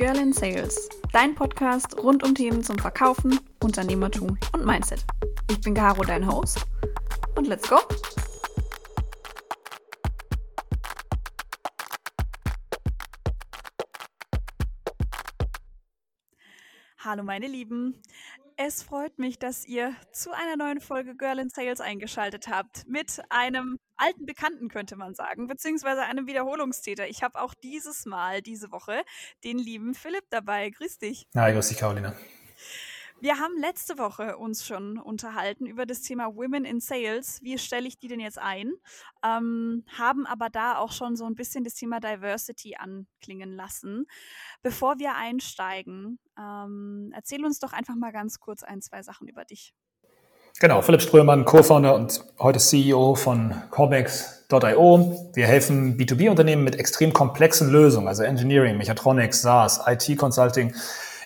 Girl in Sales, dein Podcast rund um Themen zum Verkaufen, Unternehmertum und Mindset. Ich bin Caro, dein Host. Und let's go! Hallo meine Lieben. Es freut mich, dass ihr zu einer neuen Folge Girl in Sales eingeschaltet habt. Mit einem alten Bekannten, könnte man sagen, beziehungsweise einem Wiederholungstäter. Ich habe auch dieses Mal, diese Woche, den lieben Philipp dabei. Grüß dich. Hi, grüß dich, Carolina. Wir haben letzte Woche uns schon unterhalten über das Thema Women in Sales. Wie stelle ich die denn jetzt ein? Ähm, haben aber da auch schon so ein bisschen das Thema Diversity anklingen lassen. Bevor wir einsteigen, ähm, erzähl uns doch einfach mal ganz kurz ein, zwei Sachen über dich. Genau, Philipp Strömann, Co-Founder und heute CEO von Corbex.io. Wir helfen B2B-Unternehmen mit extrem komplexen Lösungen, also Engineering, Mechatronics, SaaS, IT-Consulting,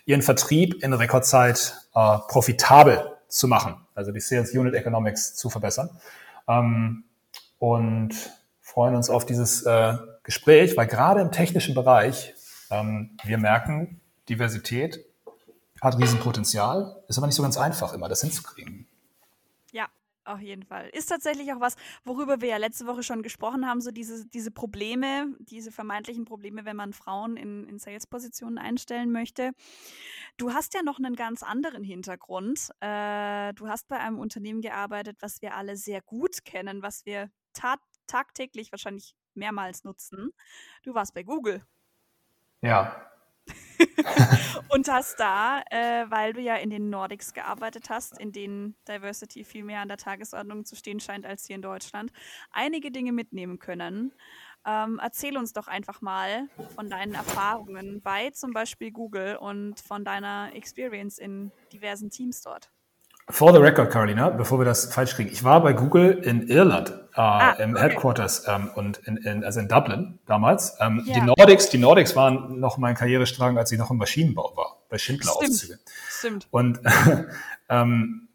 ihren Vertrieb in Rekordzeit äh, profitabel zu machen, also die Sales Unit Economics zu verbessern. Ähm, und freuen uns auf dieses äh, Gespräch, weil gerade im technischen Bereich ähm, wir merken, Diversität hat Riesenpotenzial, ist aber nicht so ganz einfach immer, das hinzukriegen. Auf jeden Fall. Ist tatsächlich auch was, worüber wir ja letzte Woche schon gesprochen haben, so diese, diese Probleme, diese vermeintlichen Probleme, wenn man Frauen in, in Sales-Positionen einstellen möchte. Du hast ja noch einen ganz anderen Hintergrund. Äh, du hast bei einem Unternehmen gearbeitet, was wir alle sehr gut kennen, was wir tagtäglich wahrscheinlich mehrmals nutzen. Du warst bei Google. Ja, und hast da, äh, weil du ja in den Nordics gearbeitet hast, in denen Diversity viel mehr an der Tagesordnung zu stehen scheint als hier in Deutschland, einige Dinge mitnehmen können. Ähm, erzähl uns doch einfach mal von deinen Erfahrungen bei zum Beispiel Google und von deiner Experience in diversen Teams dort. For the record, Carolina, bevor wir das falsch kriegen, ich war bei Google in Irland, äh, ah, im okay. Headquarters ähm, und in, in, also in Dublin damals. Ähm, yeah. Die Nordics, die Nordics waren noch mein Karrierestrang, als ich noch im Maschinenbau war, bei Schindler Auszüge. Stimmt. Und ähm,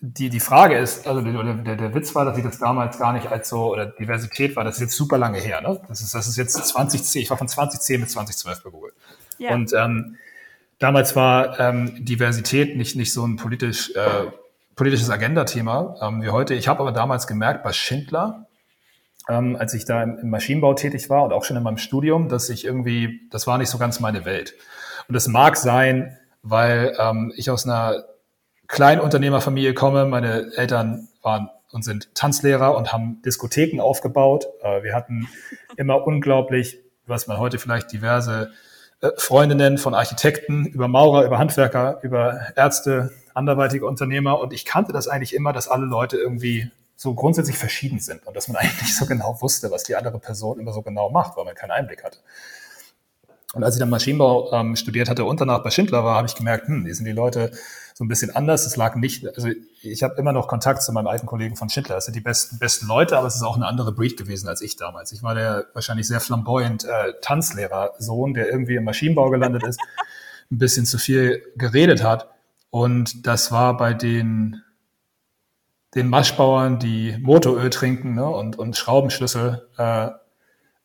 die, die Frage ist, also der, der, der Witz war, dass ich das damals gar nicht als so, oder Diversität war, das ist jetzt super lange her, ne? Das ist, das ist jetzt 2010, ich war von 2010 bis 2012 bei Google. Yeah. Und ähm, damals war ähm, Diversität nicht, nicht so ein politisch, äh, politisches Agenda-Thema ähm, wie heute. Ich habe aber damals gemerkt, bei Schindler, ähm, als ich da im, Maschinenbau tätig war und auch schon in meinem Studium, dass ich irgendwie, das war nicht so ganz meine Welt. Und es mag sein, weil ähm, ich aus einer Kleinunternehmerfamilie komme. Meine Eltern waren und sind Tanzlehrer und haben Diskotheken aufgebaut. Äh, wir hatten immer unglaublich, was man heute vielleicht diverse Freundinnen von Architekten, über Maurer, über Handwerker, über Ärzte, anderweitige Unternehmer. Und ich kannte das eigentlich immer, dass alle Leute irgendwie so grundsätzlich verschieden sind und dass man eigentlich nicht so genau wusste, was die andere Person immer so genau macht, weil man keinen Einblick hatte. Und als ich dann Maschinenbau ähm, studiert hatte und danach bei Schindler war, habe ich gemerkt, hm, die sind die Leute so ein bisschen anders. Es lag nicht, also ich habe immer noch Kontakt zu meinem alten Kollegen von Schindler. Das sind die besten, besten Leute, aber es ist auch eine andere Breed gewesen als ich damals. Ich war der wahrscheinlich sehr flamboyant äh, Tanzlehrer-Sohn, der irgendwie im Maschinenbau gelandet ist, ein bisschen zu viel geredet hat. Und das war bei den, den Maschbauern, die Motoröl trinken ne, und, und Schraubenschlüssel äh,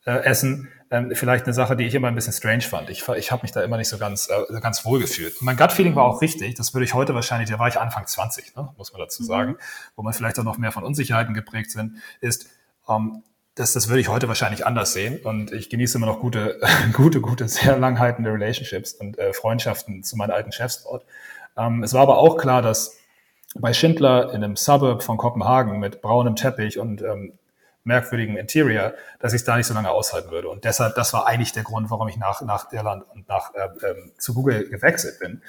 äh, essen, ähm, vielleicht eine Sache, die ich immer ein bisschen strange fand. Ich, ich habe mich da immer nicht so ganz, äh, ganz wohl gefühlt. Und mein Gut-Feeling war auch richtig. Das würde ich heute wahrscheinlich, da war ich Anfang 20, ne, muss man dazu mhm. sagen, mhm. wo man vielleicht auch noch mehr von Unsicherheiten geprägt sind, ist, ähm, das, das würde ich heute wahrscheinlich anders sehen. Und ich genieße immer noch gute, gute, gute, sehr langhaltende Relationships und äh, Freundschaften zu meinen alten Chefs dort. Ähm, es war aber auch klar, dass bei Schindler in einem Suburb von Kopenhagen mit braunem Teppich und ähm, merkwürdigen Interior, dass ich es da nicht so lange aushalten würde. Und deshalb, das war eigentlich der Grund, warum ich nach, nach Irland und nach äh, ähm, zu Google gewechselt bin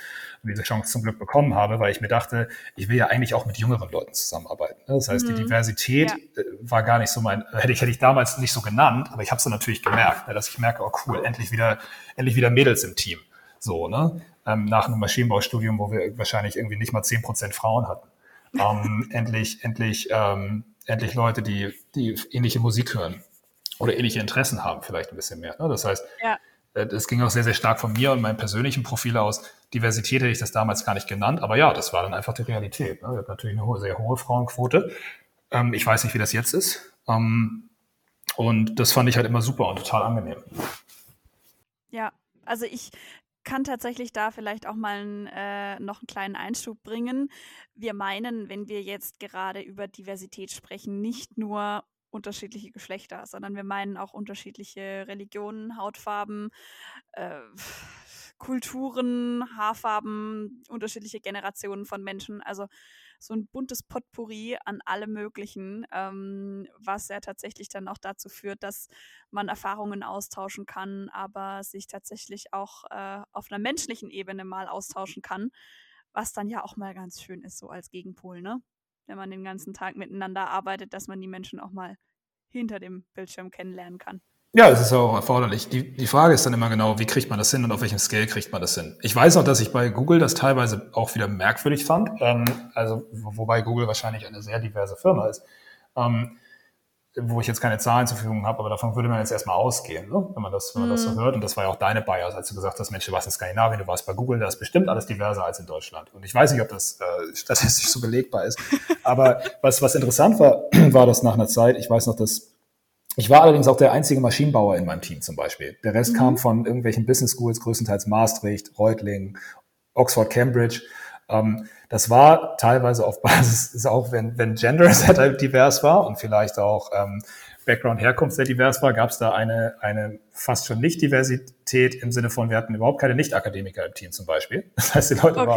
und diese Chance zum Glück bekommen habe, weil ich mir dachte, ich will ja eigentlich auch mit jüngeren Leuten zusammenarbeiten. Das heißt, mhm. die Diversität ja. Äh, war gar nicht so mein, hätte ich, hätte ich damals nicht so genannt, aber ich habe es dann natürlich gemerkt, ne, dass ich merke, oh cool, endlich wieder, endlich wieder Mädels im Team. So, ne? Ähm, nach einem Maschinenbaustudium, wo wir wahrscheinlich irgendwie nicht mal zehn Prozent Frauen hatten. Ähm, endlich, endlich ähm, endlich Leute, die, die ähnliche Musik hören oder ähnliche Interessen haben, vielleicht ein bisschen mehr. Ne? Das heißt, ja. Äh, das ging auch sehr, sehr stark von mir und meinem persönlichen Profil aus. Diversität hätte ich das damals gar nicht genannt, aber ja, das war dann einfach die Realität. Ne? Wir hatten natürlich eine hohe, sehr hohe Frauenquote. Ähm, ich weiß nicht, wie das jetzt ist. Ähm, und das fand ich halt immer super und total angenehm. Ja, Also ich kann tatsächlich da vielleicht auch mal äh, noch einen kleinen Einschub bringen. Wir meinen, wenn wir jetzt gerade über Diversität sprechen, nicht nur unterschiedliche Geschlechter, sondern wir meinen auch unterschiedliche Religionen, Hautfarben, äh, Kulturen, Haarfarben, unterschiedliche Generationen von Menschen. Also so ein buntes Potpourri an allem Möglichen, ähm, was ja tatsächlich dann auch dazu führt, dass man Erfahrungen austauschen kann, aber sich tatsächlich auch äh, auf einer menschlichen Ebene mal austauschen kann, was dann ja auch mal ganz schön ist, so als Gegenpol, ne? Wenn man den ganzen Tag miteinander arbeitet, dass man die Menschen auch mal hinter dem Bildschirm kennenlernen kann. Ja, es ist auch erforderlich. Die, die Frage ist dann immer genau, wie kriegt man das hin und auf welchem Scale kriegt man das hin? Ich weiß auch, dass ich bei Google das teilweise auch wieder merkwürdig fand, ähm, also wobei Google wahrscheinlich eine sehr diverse Firma ist, ähm, wo ich jetzt keine Zahlen zur Verfügung habe, aber davon würde man jetzt erstmal ausgehen, ne? wenn man das, wenn man das so mhm. hört. Und das war ja auch deine Bias, als du gesagt hast, Mensch, du warst in Skandinavien, du warst bei Google, da ist bestimmt alles diverser als in Deutschland. Und ich weiß nicht, ob das äh, statistisch so belegbar ist. Aber was, was interessant war, war das nach einer Zeit, ich weiß noch, dass ich war allerdings auch der einzige Maschinenbauer in meinem Team zum Beispiel. Der Rest mhm. kam von irgendwelchen Business Schools, größtenteils Maastricht, Reutlingen, Oxford, Cambridge. Ähm, das war teilweise auf Basis, auch wenn, wenn Gender sehr divers war und vielleicht auch ähm, Background, Herkunft sehr divers war, gab es da eine, eine fast schon Nicht-Diversität im Sinne von, wir hatten überhaupt keine Nicht-Akademiker im Team zum Beispiel. Das heißt, die Leute okay.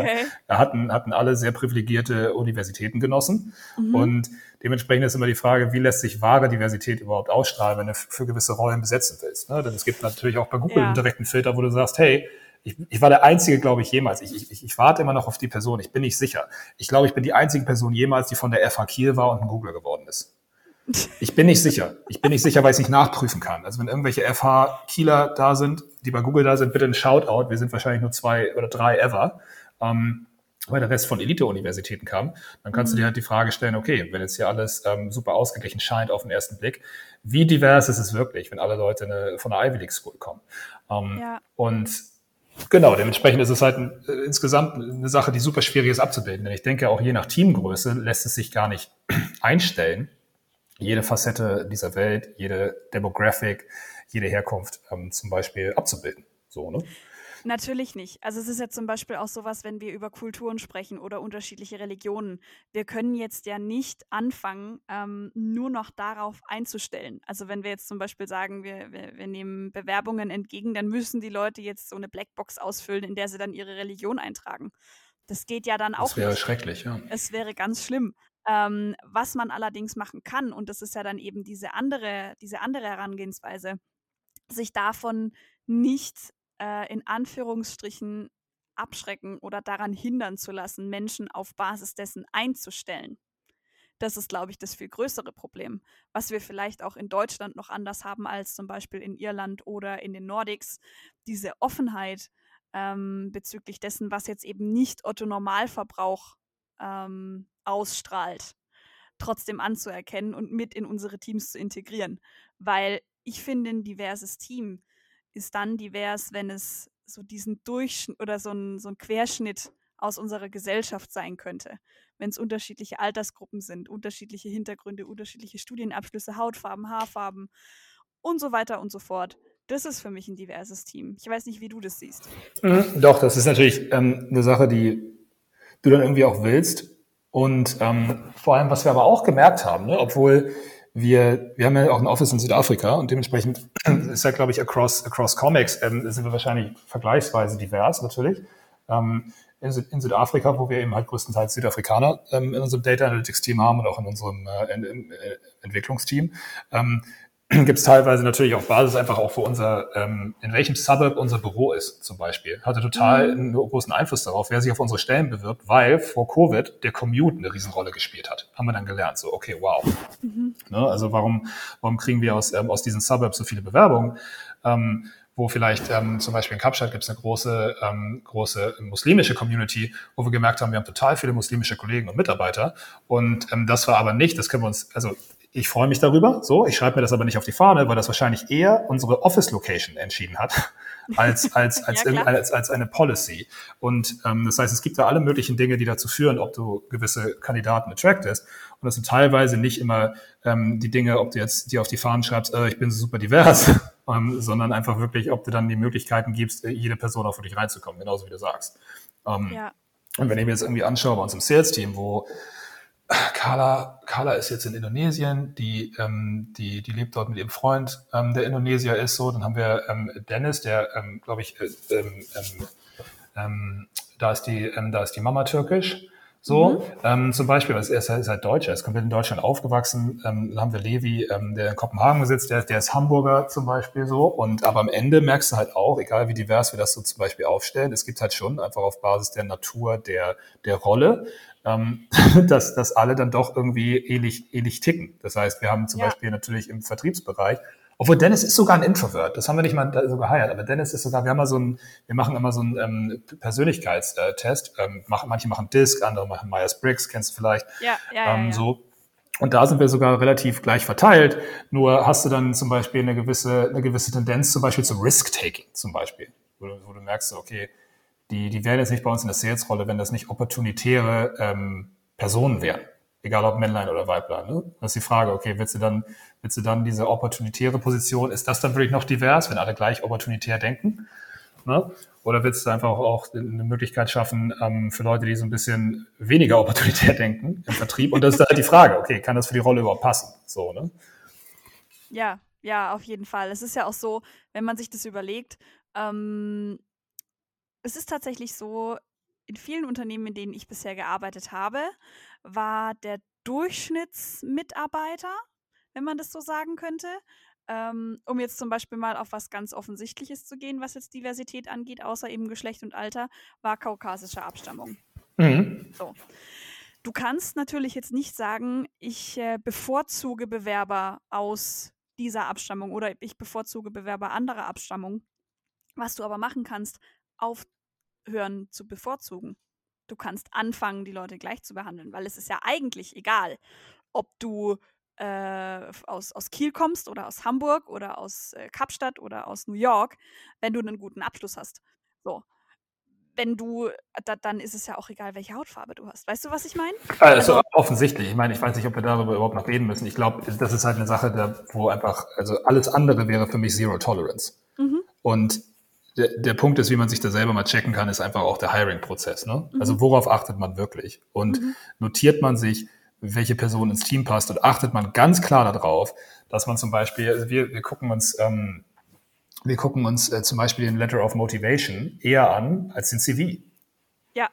waren, hatten, hatten alle sehr privilegierte Universitäten genossen. Mhm. Und dementsprechend ist immer die Frage, wie lässt sich wahre Diversität überhaupt ausstrahlen, wenn du für gewisse Rollen besetzen willst. Ne? Denn es gibt natürlich auch bei Google ja. einen direkten Filter, wo du sagst, hey, ich, ich war der Einzige, glaube ich, jemals. Ich, ich, ich warte immer noch auf die Person. Ich bin nicht sicher. Ich glaube, ich bin die einzige Person jemals, die von der FH Kiel war und ein Googler geworden ist. Ich bin nicht sicher. Ich bin nicht sicher, weil ich es nicht nachprüfen kann. Also wenn irgendwelche FH Kieler da sind, die bei Google da sind, bitte ein Shoutout. Wir sind wahrscheinlich nur zwei oder drei ever. Ähm, weil der Rest von Elite-Universitäten kam, dann kannst mhm. du dir halt die Frage stellen, okay, wenn jetzt hier alles ähm, super ausgeglichen scheint auf den ersten Blick, wie divers ist es wirklich, wenn alle Leute eine, von der Ivy League School kommen? Ähm, ja. Und Genau, dementsprechend ist es halt ein, äh, insgesamt eine Sache, die super schwierig ist abzubilden. Denn ich denke, auch je nach Teamgröße lässt es sich gar nicht einstellen, jede Facette dieser Welt, jede Demographic, jede Herkunft ähm, zum Beispiel abzubilden. So, ne? Natürlich nicht. Also es ist ja zum Beispiel auch sowas, wenn wir über Kulturen sprechen oder unterschiedliche Religionen. Wir können jetzt ja nicht anfangen, ähm, nur noch darauf einzustellen. Also wenn wir jetzt zum Beispiel sagen, wir, wir, wir nehmen Bewerbungen entgegen, dann müssen die Leute jetzt so eine Blackbox ausfüllen, in der sie dann ihre Religion eintragen. Das geht ja dann auch. Das wäre nicht. schrecklich, ja. Es wäre ganz schlimm. Ähm, was man allerdings machen kann, und das ist ja dann eben diese andere, diese andere Herangehensweise, sich davon nicht äh, in Anführungsstrichen abschrecken oder daran hindern zu lassen, Menschen auf Basis dessen einzustellen. Das ist, glaube ich, das viel größere Problem, was wir vielleicht auch in Deutschland noch anders haben als zum Beispiel in Irland oder in den Nordics. Diese Offenheit ähm, bezüglich dessen, was jetzt eben nicht Otto Normalverbrauch ähm, ausstrahlt, trotzdem anzuerkennen und mit in unsere Teams zu integrieren. Weil ich finde, ein diverses Team ist dann divers, wenn es so diesen Durchschnitt oder so ein, so ein Querschnitt aus unserer Gesellschaft sein könnte. Wenn es unterschiedliche Altersgruppen sind, unterschiedliche Hintergründe, unterschiedliche Studienabschlüsse, Hautfarben, Haarfarben und so weiter und so fort. Das ist für mich ein diverses Team. Ich weiß nicht, wie du das siehst. Mhm, doch, das ist natürlich ähm, eine Sache, die du dann irgendwie auch willst. Und ähm, vor allem, was wir aber auch gemerkt haben, ne, obwohl wir, wir haben ja auch ein Office in Südafrika und dementsprechend ist ja, glaube ich, across, across Comics ähm, sind wir wahrscheinlich vergleichsweise divers natürlich. Ähm, in, in, Südafrika, wo wir eben halt größtenteils Südafrikaner ähm, in unserem Data Analytics Team haben und auch in unserem äh, in, in, äh, Entwicklungsteam, ähm, gibt es teilweise natürlich auf Basis einfach auch für unser, ähm, in welchem Suburb unser Büro ist zum Beispiel. Hatte total mhm. einen großen Einfluss darauf, wer sich auf unsere Stellen bewirbt, weil vor Covid der Commute eine Riesenrolle gespielt hat. Haben wir dann gelernt. So, okay, wow. Mhm. Ne, also warum, warum kriegen wir aus, ähm, aus diesen Suburbs so viele Bewerbungen? Ähm, wo vielleicht ähm, zum Beispiel in Kapstadt gibt es eine große, ähm, große muslimische Community, wo wir gemerkt haben, wir haben total viele muslimische Kollegen und Mitarbeiter. Und ähm, das war aber nicht, das können wir uns, also ich freue mich darüber, so, ich schreibe mir das aber nicht auf die Fahne, weil das wahrscheinlich eher unsere Office-Location entschieden hat, als, als, als, ja, als, als eine Policy. Und ähm, das heißt, es gibt da alle möglichen Dinge, die dazu führen, ob du gewisse Kandidaten attractest. Und das sind teilweise nicht immer ähm, die Dinge, ob du jetzt dir auf die Fahnen schreibst, äh, ich bin super divers, ähm, sondern einfach wirklich, ob du dann die Möglichkeiten gibst, äh, jede Person auch wirklich reinzukommen, genauso wie du sagst. Ähm, ja. Und wenn ich mir jetzt irgendwie anschaue bei uns im Sales-Team, wo Carla, Carla ist jetzt in Indonesien, die, ähm, die, die lebt dort mit ihrem Freund, ähm, der Indonesier ist so. Dann haben wir ähm, Dennis, der, ähm, glaube ich, äh, ähm, ähm, ähm, da, ist die, ähm, da ist die Mama türkisch. So, mhm. ähm, zum Beispiel, er ist, ist halt Deutscher, er ist komplett in Deutschland aufgewachsen. Ähm, dann haben wir Levi, ähm, der in Kopenhagen sitzt, der, der ist Hamburger zum Beispiel so. Und aber am Ende merkst du halt auch, egal wie divers wir das so zum Beispiel aufstellen, es gibt halt schon einfach auf Basis der Natur der, der Rolle ähm, dass, dass alle dann doch irgendwie ähnlich, ähnlich ticken. Das heißt, wir haben zum ja. Beispiel natürlich im Vertriebsbereich, obwohl Dennis ist sogar ein Introvert, das haben wir nicht mal so geheiert, aber Dennis ist sogar, wir haben mal so ein, wir machen immer so einen ähm, Persönlichkeitstest. Ähm, manche machen DISC, andere machen Myers-Briggs, kennst du vielleicht. Ja, ja, ähm, ja, So. Und da sind wir sogar relativ gleich verteilt. Nur hast du dann zum Beispiel eine gewisse, eine gewisse Tendenz zum Beispiel zum Risk-Taking zum Beispiel, wo du, wo du merkst, okay, die, die wären jetzt nicht bei uns in der Sales-Rolle, wenn das nicht opportunitäre ähm, Personen wären. Egal ob Männlein oder Weiblein. Ne? Das ist die Frage, okay, willst du dann, willst du dann diese opportunitäre Position, ist das dann wirklich noch divers, wenn alle gleich opportunitär denken? Ne? Oder willst du einfach auch eine Möglichkeit schaffen ähm, für Leute, die so ein bisschen weniger opportunitär denken im Vertrieb? Und das ist halt die Frage, okay, kann das für die Rolle überhaupt passen? So, ne? Ja, ja, auf jeden Fall. Es ist ja auch so, wenn man sich das überlegt, ähm, es ist tatsächlich so, in vielen Unternehmen, in denen ich bisher gearbeitet habe, war der Durchschnittsmitarbeiter, wenn man das so sagen könnte, ähm, um jetzt zum Beispiel mal auf was ganz Offensichtliches zu gehen, was jetzt Diversität angeht, außer eben Geschlecht und Alter, war kaukasischer Abstammung. Mhm. So. Du kannst natürlich jetzt nicht sagen, ich äh, bevorzuge Bewerber aus dieser Abstammung oder ich bevorzuge Bewerber anderer Abstammung. Was du aber machen kannst, aufhören zu bevorzugen. Du kannst anfangen, die Leute gleich zu behandeln, weil es ist ja eigentlich egal, ob du äh, aus, aus Kiel kommst oder aus Hamburg oder aus äh, Kapstadt oder aus New York, wenn du einen guten Abschluss hast. So. Wenn du, da, dann ist es ja auch egal, welche Hautfarbe du hast. Weißt du, was ich meine? Also, also offensichtlich. Ich meine, ich weiß nicht, ob wir darüber überhaupt noch reden müssen. Ich glaube, das ist halt eine Sache, da, wo einfach, also alles andere wäre für mich Zero Tolerance. Mhm. Und der, der Punkt ist, wie man sich da selber mal checken kann, ist einfach auch der Hiring-Prozess. Ne? Mhm. Also worauf achtet man wirklich? Und mhm. notiert man sich, welche Person ins Team passt und achtet man ganz klar darauf, dass man zum Beispiel, also wir, wir gucken uns, ähm, wir gucken uns äh, zum Beispiel den Letter of Motivation eher an als den CV. Ja.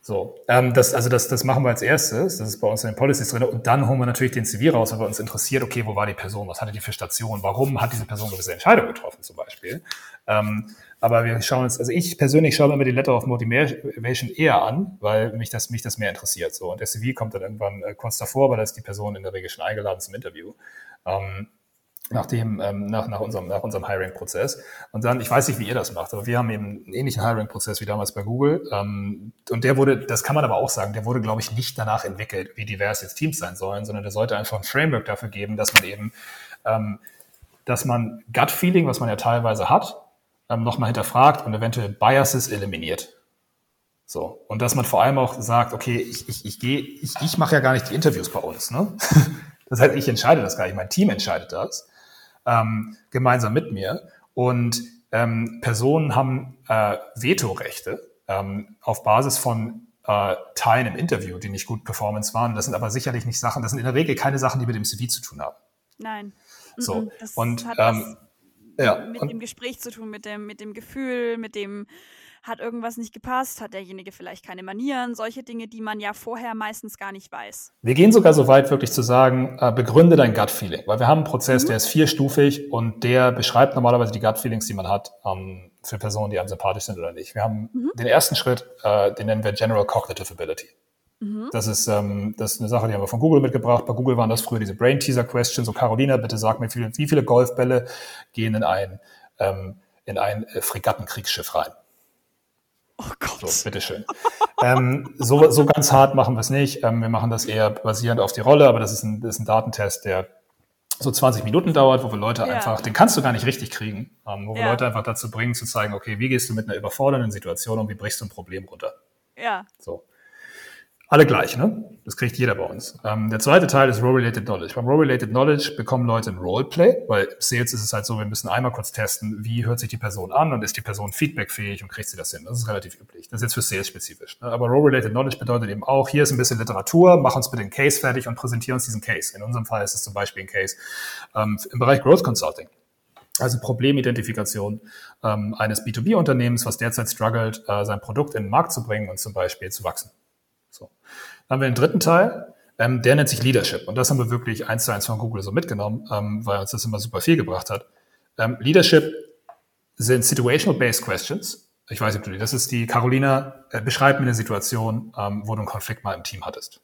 So, ähm, das, also das, das machen wir als erstes, das ist bei uns in den Policies drin und dann holen wir natürlich den CV raus, weil wir uns interessiert, okay, wo war die Person, was hatte die für Station, warum hat diese Person gewisse Entscheidung getroffen zum Beispiel. Ähm, aber wir schauen uns, also ich persönlich schaue mir immer die Letter of Motivation eher an, weil mich das, mich das mehr interessiert. So, und der CV kommt dann irgendwann äh, kurz davor, aber da ist die Person in der Regel schon eingeladen zum Interview. Ähm, nach dem, ähm, nach, nach unserem, nach unserem Hiring-Prozess. Und dann, ich weiß nicht, wie ihr das macht, aber wir haben eben einen ähnlichen Hiring-Prozess wie damals bei Google. Ähm, und der wurde, das kann man aber auch sagen, der wurde, glaube ich, nicht danach entwickelt, wie divers jetzt Teams sein sollen, sondern der sollte einfach ein Framework dafür geben, dass man eben, ähm, dass man Gut-Feeling, was man ja teilweise hat, ähm, nochmal hinterfragt und eventuell Biases eliminiert. So. Und dass man vor allem auch sagt, okay, ich, ich, ich gehe, ich, ich mache ja gar nicht die Interviews bei uns, ne? Das heißt, ich entscheide das gar nicht, mein Team entscheidet das ähm, gemeinsam mit mir. Und ähm, Personen haben äh, Vetorechte ähm, auf Basis von äh, Teilen im Interview, die nicht gut Performance waren. Das sind aber sicherlich nicht Sachen, das sind in der Regel keine Sachen, die mit dem CV zu tun haben. Nein. So. Das und hat ähm, ja, mit und, dem Gespräch zu tun, mit dem, mit dem Gefühl, mit dem hat irgendwas nicht gepasst? Hat derjenige vielleicht keine Manieren? Solche Dinge, die man ja vorher meistens gar nicht weiß. Wir gehen sogar so weit, wirklich zu sagen, äh, begründe dein Gut-Feeling. Weil wir haben einen Prozess, mhm. der ist vierstufig und der beschreibt normalerweise die Gut-Feelings, die man hat ähm, für Personen, die einem sympathisch sind oder nicht. Wir haben mhm. den ersten Schritt, äh, den nennen wir General Cognitive Ability. Mhm. Das ist, ähm, das ist eine Sache, die haben wir von Google mitgebracht. Bei Google waren das früher diese Brain Teaser Questions. So, Carolina, bitte sag mir, wie viele, wie viele Golfbälle gehen in ein, ähm, in ein äh, Fregattenkriegsschiff rein? Oh Gott. So, bitteschön. ähm, so, so ganz hart machen wir es nicht. Ähm, wir machen das eher basierend auf die Rolle, aber das ist ein, das ist ein Datentest, der so 20 Minuten dauert, wo wir Leute ja. einfach, den kannst du gar nicht richtig kriegen, ähm, wo wir Leute einfach dazu bringen, zu zeigen, okay, wie gehst du mit einer überfordernden Situation um, wie brichst du ein Problem runter? Ja. So. Alle gleich, ne? Das kriegt jeder bei uns. Ähm, der zweite Teil ist Role-Related Knowledge. Beim Role-Related Knowledge bekommen Leute ein Roleplay, weil Sales ist es halt so, wir müssen einmal kurz testen, wie hört sich die Person an und ist die Person feedbackfähig und kriegt sie das hin. Das ist relativ üblich. Das ist jetzt für Sales spezifisch. Ne? Aber Role-Related Knowledge bedeutet eben auch, hier ist ein bisschen Literatur, mach uns bitte einen Case fertig und präsentiere uns diesen Case. In unserem Fall ist es zum Beispiel ein Case ähm, im Bereich Growth Consulting. Also Problemidentifikation ähm, eines B2B-Unternehmens, was derzeit struggelt, äh, sein Produkt in den Markt zu bringen und zum Beispiel zu wachsen. So. Dann haben wir den dritten Teil, ähm, der nennt sich Leadership. Und das haben wir wirklich eins zu eins von Google so mitgenommen, ähm, weil uns das immer super viel gebracht hat. Ähm, Leadership sind Situational-Based Questions. Ich weiß nicht, ob du die, das ist die, Carolina, äh, beschreib mir eine Situation, ähm, wo du einen Konflikt mal im Team hattest.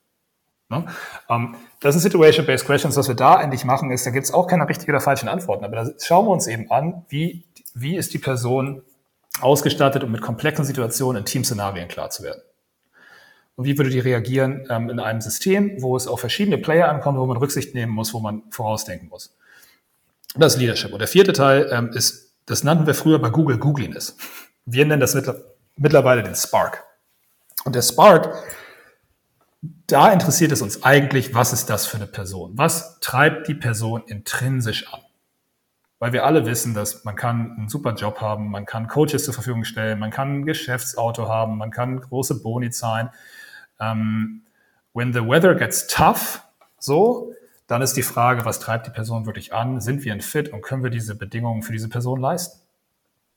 Ne? Ähm, das sind Situation-Based Questions. Was wir da eigentlich machen, ist, da gibt es auch keine richtigen oder falschen Antworten. Aber da schauen wir uns eben an, wie, wie ist die Person ausgestattet, um mit komplexen Situationen in Teamszenarien klar zu werden. Und wie würde die reagieren ähm, in einem System, wo es auf verschiedene Player ankommt, wo man Rücksicht nehmen muss, wo man vorausdenken muss. Das ist Leadership. Und der vierte Teil ähm, ist, das nannten wir früher bei Google Googliness. Wir nennen das mittlerweile den Spark. Und der Spark, da interessiert es uns eigentlich, was ist das für eine Person? Was treibt die Person intrinsisch an? Weil wir alle wissen, dass man kann einen super Job haben, man kann Coaches zur Verfügung stellen, man kann ein Geschäftsauto haben, man kann große Boni zahlen, ähm, when the weather gets tough, so, dann ist die Frage, was treibt die Person wirklich an? Sind wir ein Fit und können wir diese Bedingungen für diese Person leisten?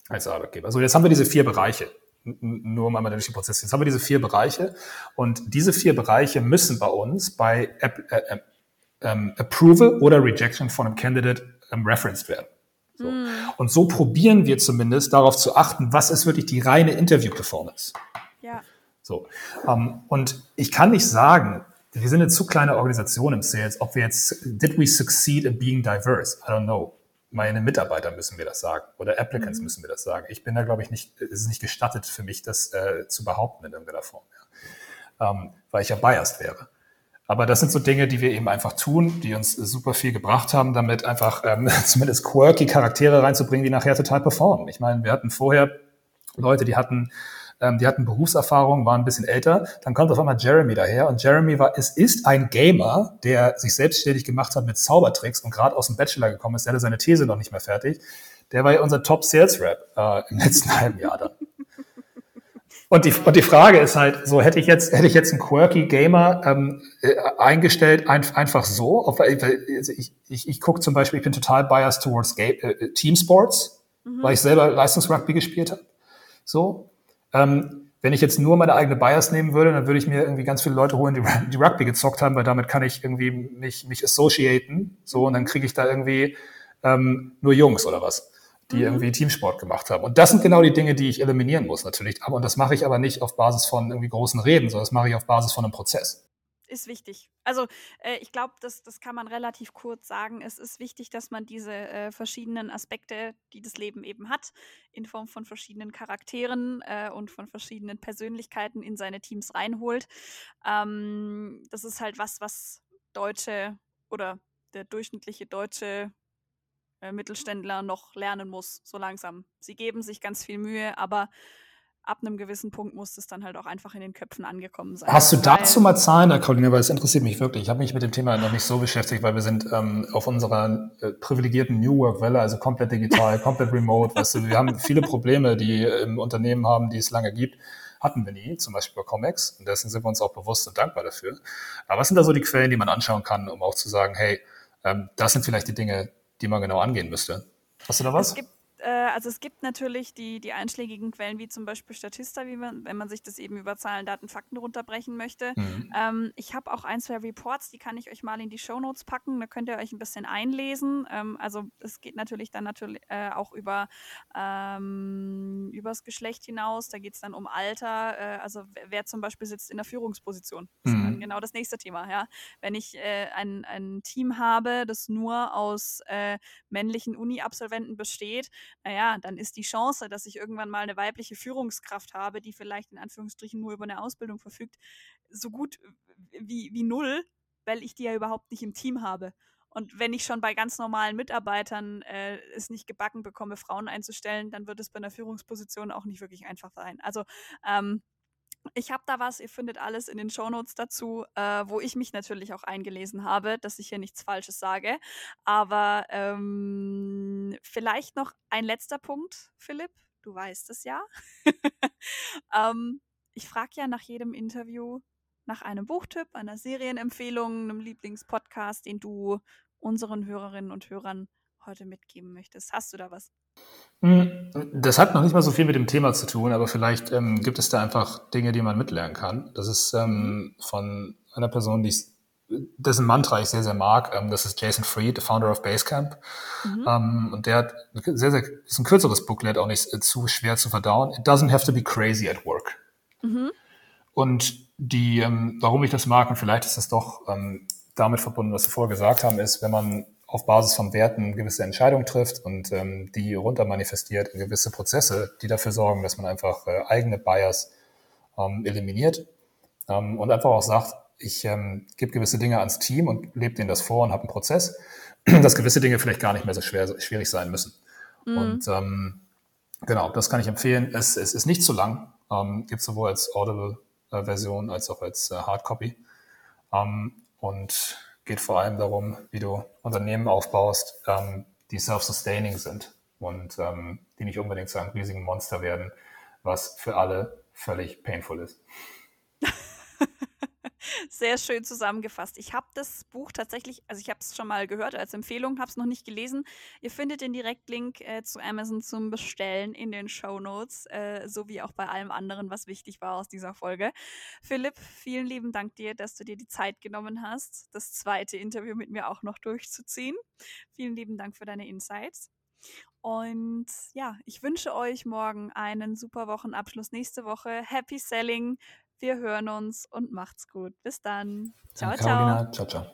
Als Arbeitgeber. Also jetzt haben wir diese vier Bereiche. Nur um einmal durch den Prozess. Jetzt haben wir diese vier Bereiche und diese vier Bereiche müssen bei uns bei äh, äh, ähm, Approval oder Rejection von einem Candidate ähm, referenced werden. So. Mm. Und so probieren wir zumindest darauf zu achten, was ist wirklich die reine Interview-Performance. Ja. So. Um, und ich kann nicht sagen, wir sind eine zu kleine Organisation im Sales, ob wir jetzt, did we succeed in being diverse? I don't know. Meine Mitarbeiter müssen wir das sagen oder Applicants mhm. müssen wir das sagen. Ich bin da, glaube ich, nicht, es ist nicht gestattet für mich, das äh, zu behaupten in irgendeiner Form, ja. um, weil ich ja biased wäre. Aber das sind so Dinge, die wir eben einfach tun, die uns super viel gebracht haben, damit einfach ähm, zumindest quirky Charaktere reinzubringen, die nachher total performen. Ich meine, wir hatten vorher Leute, die hatten ähm, die hatten Berufserfahrung, waren ein bisschen älter. Dann kommt auf einmal Jeremy daher und Jeremy war, es ist ein Gamer, der sich selbstständig gemacht hat mit Zaubertricks und gerade aus dem Bachelor gekommen ist. Der hatte seine These noch nicht mehr fertig. Der war ja unser Top Sales Rap äh, im letzten halben Jahr dann. Und die, und die Frage ist halt, so hätte ich jetzt, hätte ich jetzt einen quirky Gamer ähm, äh, eingestellt, ein, einfach so. Auf, also ich ich, ich gucke zum Beispiel, ich bin total biased towards Game, äh, Team Sports, mhm. weil ich selber Leistungsrugby gespielt habe. So. Ähm, wenn ich jetzt nur meine eigene Bias nehmen würde, dann würde ich mir irgendwie ganz viele Leute holen, die, die Rugby gezockt haben, weil damit kann ich irgendwie mich, mich associaten. So, und dann kriege ich da irgendwie ähm, nur Jungs oder was, die mhm. irgendwie Teamsport gemacht haben. Und das sind genau die Dinge, die ich eliminieren muss, natürlich. Aber, und das mache ich aber nicht auf Basis von irgendwie großen Reden, sondern das mache ich auf Basis von einem Prozess ist wichtig. Also äh, ich glaube, das, das kann man relativ kurz sagen. Es ist wichtig, dass man diese äh, verschiedenen Aspekte, die das Leben eben hat, in Form von verschiedenen Charakteren äh, und von verschiedenen Persönlichkeiten in seine Teams reinholt. Ähm, das ist halt was, was Deutsche oder der durchschnittliche deutsche äh, Mittelständler noch lernen muss, so langsam. Sie geben sich ganz viel Mühe, aber ab einem gewissen Punkt muss es dann halt auch einfach in den Köpfen angekommen sein. Hast du dazu mal Zahlen, Carolina, weil es interessiert mich wirklich. Ich habe mich mit dem Thema noch nicht so beschäftigt, weil wir sind ähm, auf unserer äh, privilegierten New Work-Welle, also komplett digital, komplett remote. Weißt du, wir haben viele Probleme, die im Unternehmen haben, die es lange gibt. Hatten wir nie, zum Beispiel bei Comex. Und dessen sind wir uns auch bewusst und dankbar dafür. Aber was sind da so die Quellen, die man anschauen kann, um auch zu sagen, hey, ähm, das sind vielleicht die Dinge, die man genau angehen müsste? Hast du da was? Es gibt äh, also es gibt natürlich die, die einschlägigen Quellen, wie zum Beispiel Statista, wie man, wenn man sich das eben über Zahlen, Daten, Fakten runterbrechen möchte. Mhm. Ähm, ich habe auch ein, zwei Reports, die kann ich euch mal in die Show Notes packen. Da könnt ihr euch ein bisschen einlesen. Ähm, also es geht natürlich dann natürlich äh, auch über ähm, übers Geschlecht hinaus. Da geht es dann um Alter. Äh, also wer zum Beispiel sitzt in der Führungsposition. Das mhm. ist dann genau das nächste Thema. Ja? Wenn ich äh, ein, ein Team habe, das nur aus äh, männlichen Uni-Absolventen besteht, naja, dann ist die Chance, dass ich irgendwann mal eine weibliche Führungskraft habe, die vielleicht in Anführungsstrichen nur über eine Ausbildung verfügt, so gut wie, wie null, weil ich die ja überhaupt nicht im Team habe. Und wenn ich schon bei ganz normalen Mitarbeitern äh, es nicht gebacken bekomme, Frauen einzustellen, dann wird es bei einer Führungsposition auch nicht wirklich einfach sein. Also ähm, Ich habe da was, ihr findet alles in den Shownotes dazu, äh, wo ich mich natürlich auch eingelesen habe, dass ich hier nichts Falsches sage. Aber ähm, vielleicht noch ein letzter Punkt, Philipp. Du weißt es ja. ähm, ich frage ja nach jedem Interview nach einem Buchtipp, einer Serienempfehlung, einem Lieblingspodcast, den du unseren Hörerinnen und Hörern heute mitgeben möchtest. Hast du da was? Hm, das hat noch nicht mal so viel mit dem Thema zu tun, aber vielleicht ähm, gibt es da einfach Dinge, die man mitlernen kann. Das ist ähm, von einer Person, die ich, dessen Mantra ich sehr, sehr mag. Ähm, das ist Jason Fried, der Founder of Basecamp. Mhm. Ähm, und der hat sehr, sehr, ist ein kürzeres Booklet, auch nicht äh, zu schwer zu verdauen. It doesn't have to be crazy at work. Mhm. Und die, ähm, warum ich das mag, und vielleicht ist das doch ähm, damit verbunden, was wir vorher gesagt haben, ist, wenn man auf Basis von Werten gewisse Entscheidungen trifft und ähm, die runter manifestiert in gewisse Prozesse, die dafür sorgen, dass man einfach äh, eigene Bias ähm, eliminiert ähm, und einfach auch sagt, ich ähm, gebe gewisse Dinge ans Team und lebe denen das vor und habe einen Prozess, dass gewisse Dinge vielleicht gar nicht mehr so schwer, schwierig sein müssen. Mhm. Und ähm, genau, das kann ich empfehlen. Es, es ist nicht zu lang, ähm, gibt sowohl als Audible-Version als auch als äh, Hardcopy. Ähm, und geht vor allem darum, wie du Unternehmen aufbaust, ähm, die self-sustaining sind und ähm, die nicht unbedingt zu einem riesigen Monster werden, was für alle völlig painful ist. Sehr schön zusammengefasst. Ich habe das Buch tatsächlich, also ich habe es schon mal gehört als Empfehlung, habe es noch nicht gelesen. Ihr findet den Direktlink äh, zu Amazon zum Bestellen in den Show Notes, äh, sowie auch bei allem anderen, was wichtig war aus dieser Folge. Philipp, vielen lieben Dank dir, dass du dir die Zeit genommen hast, das zweite Interview mit mir auch noch durchzuziehen. Vielen lieben Dank für deine Insights. Und ja, ich wünsche euch morgen einen super Wochenabschluss nächste Woche. Happy Selling. Wir hören uns und macht's gut. Bis dann. Ciao, ciao. Ciao, ciao.